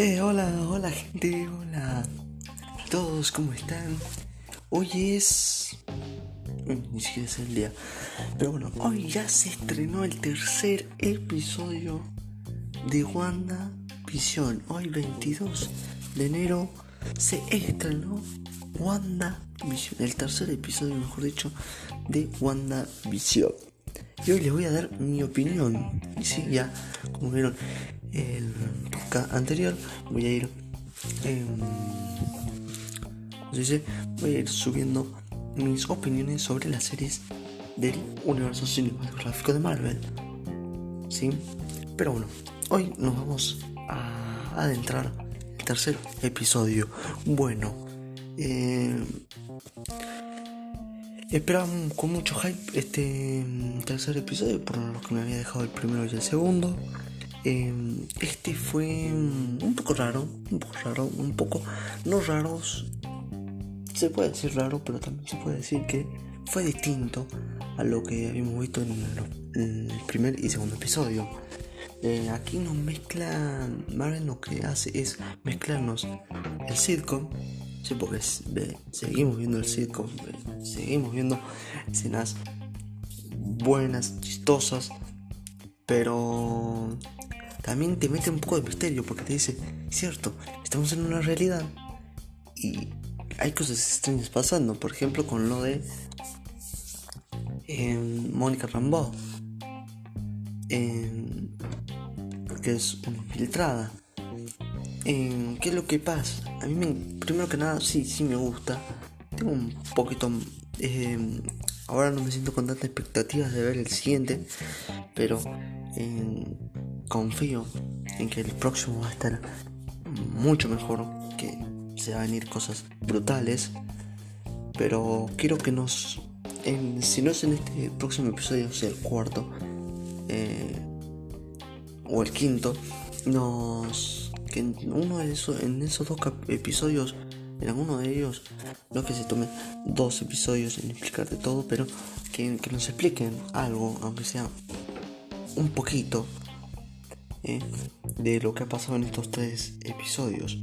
Eh, hola, hola gente, hola a todos, ¿cómo están? Hoy es... Ni siquiera es el día. Pero bueno, hoy ya se estrenó el tercer episodio de Wanda Visión. Hoy 22 de enero se estrenó Wanda Visión. El tercer episodio, mejor dicho, de Wanda Visión. Y hoy les voy a dar mi opinión. Y sí, ya, como vieron el podcast anterior, voy a ir. Eh. Voy a ir subiendo mis opiniones sobre las series del universo cinematográfico de Marvel. ¿Sí? Pero bueno, hoy nos vamos a adentrar el tercer episodio. Bueno, eh, Esperaba con mucho hype este mm, tercer episodio, por lo que me había dejado el primero y el segundo. Eh, este fue mm, un poco raro, un poco raro, un poco no raros. Se puede decir raro, pero también se puede decir que fue distinto a lo que habíamos visto en, el primer y segundo episodio. Eh, aquí nos mezcla, Marvel lo que hace es mezclarnos el sitcom, sí, porque seguimos viendo el sitcom, seguimos viendo escenas buenas, chistosas, pero también te mete un poco de misterio porque te dice, cierto, estamos en una realidad y hay cosas extrañas pasando, por ejemplo con lo de em, Mónica Rambeau, em, que es una infiltrada. Em, ¿Qué es lo que pasa? A mí, me, primero que nada, sí, sí me gusta. Tengo un poquito. ahora no me siento con tantas expectativas de ver el siguiente, pero confío en que el próximo va a estar mucho mejor, que se van a venir cosas brutales. Pero quiero que nos. en- si no es en este próximo episodio, sea el cuarto. eh, o el quinto. Nos. que en uno de esos. En esos dos episodios. En alguno de ellos. No que se tome dos episodios en explicarte todo. Pero que nos expliquen algo. Aunque sea un poquito. Eh, de lo que ha pasado en estos tres episodios.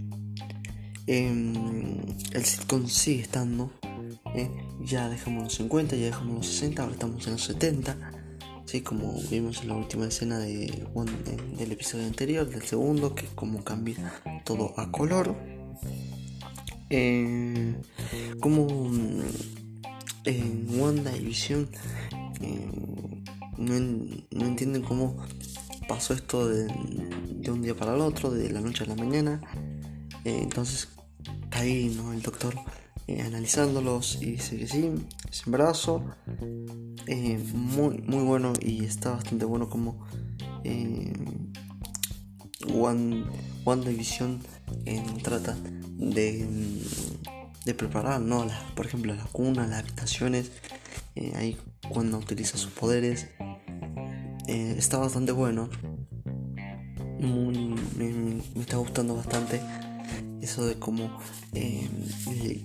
Em, el sitcom sigue estando. eh, ya dejamos los 50, ya dejamos los 60, ahora estamos en los 70. Sí, como vimos en la última escena de, del episodio anterior, del segundo, que como cambia todo a color. Eh, como en Wanda y Vision eh, no, no entienden cómo pasó esto de, un día para el otro, de la noche a la mañana. Eh, entonces está ahí ¿no? el doctor eh, analizándolos y dice que sí, es embarazo. Eh, muy, muy bueno y está bastante bueno como One, WandaVision eh, trata de, de preparar, ¿no? Las- por ejemplo, la cuna, las habitaciones, ahí cuando utiliza sus poderes. Eh, está bastante bueno. Me, está gustando bastante eso de cómo, eh,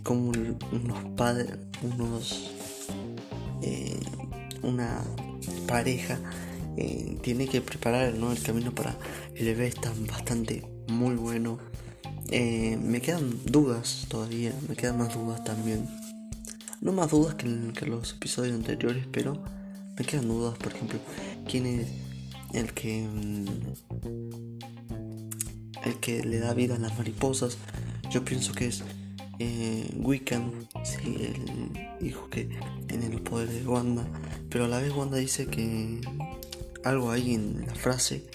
cómo unos padres, unos eh, una pareja tiene que preparar el camino para el bebé está bastante muy bueno. Me quedan dudas todavía me quedan más dudas también. No más dudas que en, que los episodios anteriores pero me quedan dudas por ejemplo quién es el que mm, el que le da vida a las mariposas yo pienso que es eh, Wiccan, sí, el hijo que tiene los poderes de Wanda, pero a la vez Wanda dice que algo ahí en la frase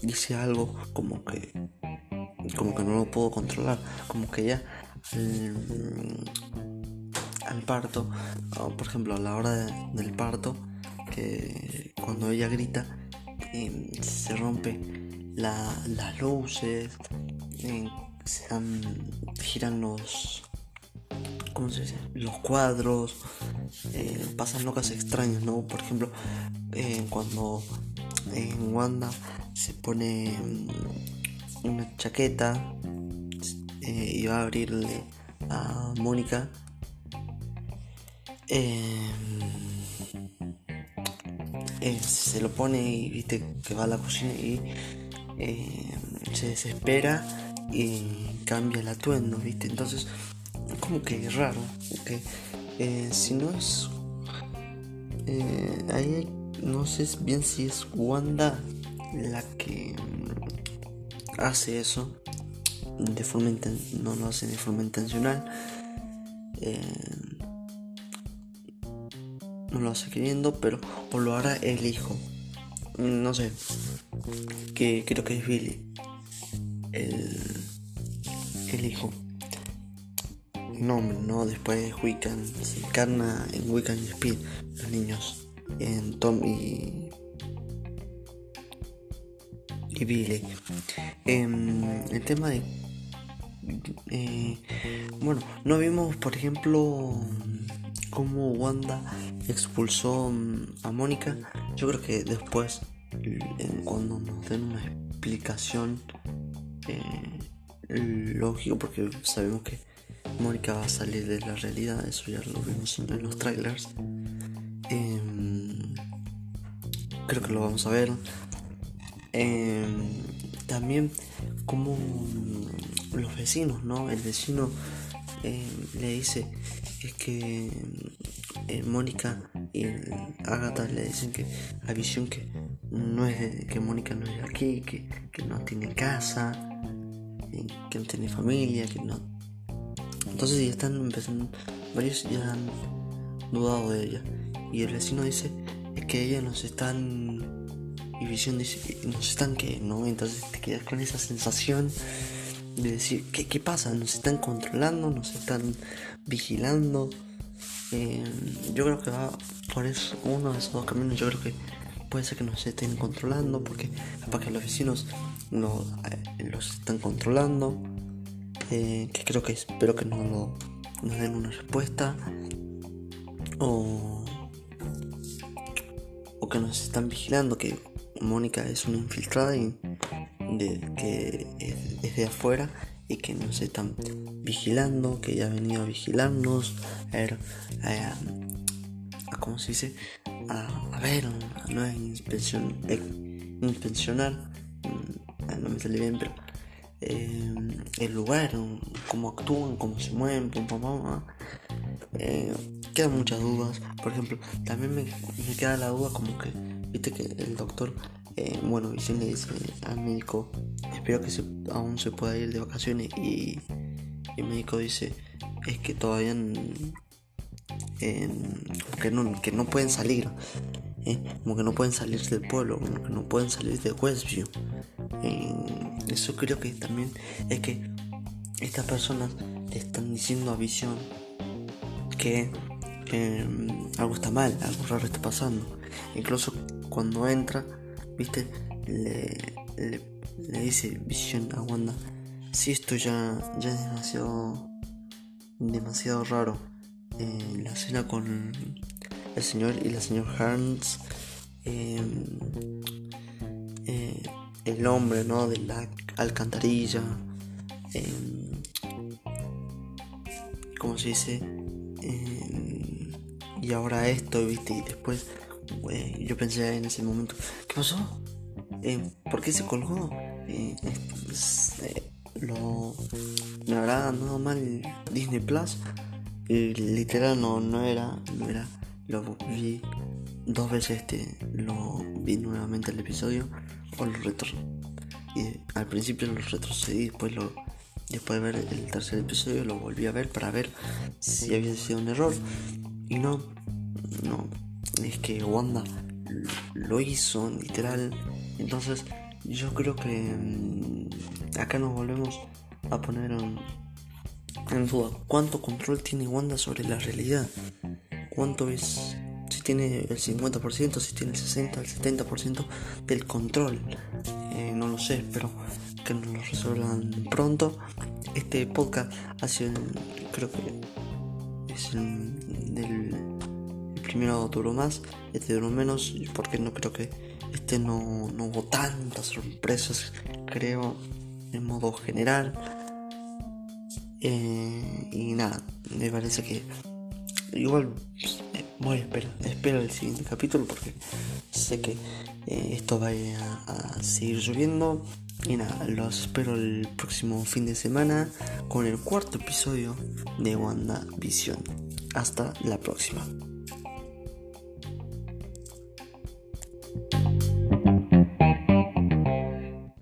dice algo como que como que no lo puedo controlar, como que ya al, al parto, por ejemplo a la hora de- del parto, cuando ella grita eh, se rompe la- las luces, eh, se dan, giran los ¿cómo se dice? los cuadros eh, pasan locas extrañas no por ejemplo cuando en Wanda se pone mm, una chaqueta y va a abrirle a Mónica eh, eh, se lo pone y viste que va a la cocina y eh, se desespera y cambia el atuendo, ¿viste? Entonces, como que es raro, porque eh, si no es... Ahí no sé bien si es Wanda la que hace eso de forma no lo hace de forma intencional no lo hace queriendo pero o lo hará el hijo. No sé que creo que es Billy el, el hijo. Nombre no después Wiccan se encarna en Wiccan y Speed los niños en Tom y y Billy. Em, el tema de eh, bueno, no vimos, por ejemplo, cómo Wanda expulsó mm, a Mónica. Yo creo que después, cuando nos den una explicación eh, lógico, porque sabemos que Mónica va a salir de la realidad, eso ya lo vimos en, los trailers. Em, creo que lo vamos a ver. Em, también como los vecinos, ¿no? El vecino eh, le dice es que eh, Mónica y Agatha le dicen que la visión que no es que Mónica no es aquí, que, no tiene casa, que no tiene familia, que no. Entonces ya están empezando, varios ya han dudado de ella. Y el vecino dice es que ella nos están y visión dice que nos están que no, entonces te quedas con esa sensación de decir, ¿qué, qué pasa? ¿Nos están controlando? ¿Nos están vigilando? Eh, yo creo que va por eso, uno de esos dos caminos, yo creo que puede ser que nos estén controlando, porque capaz que los vecinos no, eh, los están controlando, eh, que creo que espero que no lo, nos den una respuesta, o, o que nos están vigilando, que Mónica es una infiltrada y de, que es, de afuera y que nos están vigilando, que ya ha venido a vigilarnos, a ver, a, ¿cómo se dice? A, ver, no inspección, eh, inspeccionar, mm, no me sale bien, pero eh, el lugar, cómo actúan, cómo se mueven, pum, pum, pum, eh, quedan muchas dudas. Por ejemplo, también me, me queda la duda como que, viste que el doctor eh, bueno, Vicente le dice al médico, espero que aún se pueda ir de vacaciones y, el médico dice, es que todavía que, no, que no pueden salir, eh, como que no pueden salir del pueblo, como que no pueden salir de Westview. Eh, eso creo que también es que estas personas le están diciendo a Visión que algo está mal, algo raro está pasando. Incluso cuando entra ¿viste? Le, le, dice Vision a Wanda, si esto ya, ya es demasiado, demasiado raro. Eh, la escena con el señor y la señora Harns, em, eh, el hombre, ¿no? De la alcantarilla, eh, ¿cómo se dice? Em, y ahora esto, ¿viste? Y después yo pensé en ese momento, ¿qué pasó? Eh, ¿Por qué se colgó? Eh, eh, lo, me habrá andado mal Disney Plus. literal no, no era, no era. Lo vi dos veces este, lo vi nuevamente el episodio o lo retro y al principio lo retrocedí después lo después de ver el tercer episodio lo volví a ver para ver si había sido un error y no no es que Wanda lo hizo, literal. Entonces, yo creo que mm, acá nos volvemos a poner en, en, duda. ¿Cuánto control tiene Wanda sobre la realidad? ¿Cuánto es? Si tiene el 50%, si tiene el 60%, el 70% del control. Eh, no lo sé, pero que nos lo resuelvan pronto. Este podcast ha sido, creo que es el del primero duró más, este duró menos, porque no creo que este no, hubo tantas sorpresas, creo, en modo general. Eh, y nada, me parece que igual eh, voy a esperar, espero el siguiente capítulo porque sé que eh, esto va a, seguir subiendo Y nada, los espero el próximo fin de semana con el cuarto episodio de WandaVision. Hasta la próxima.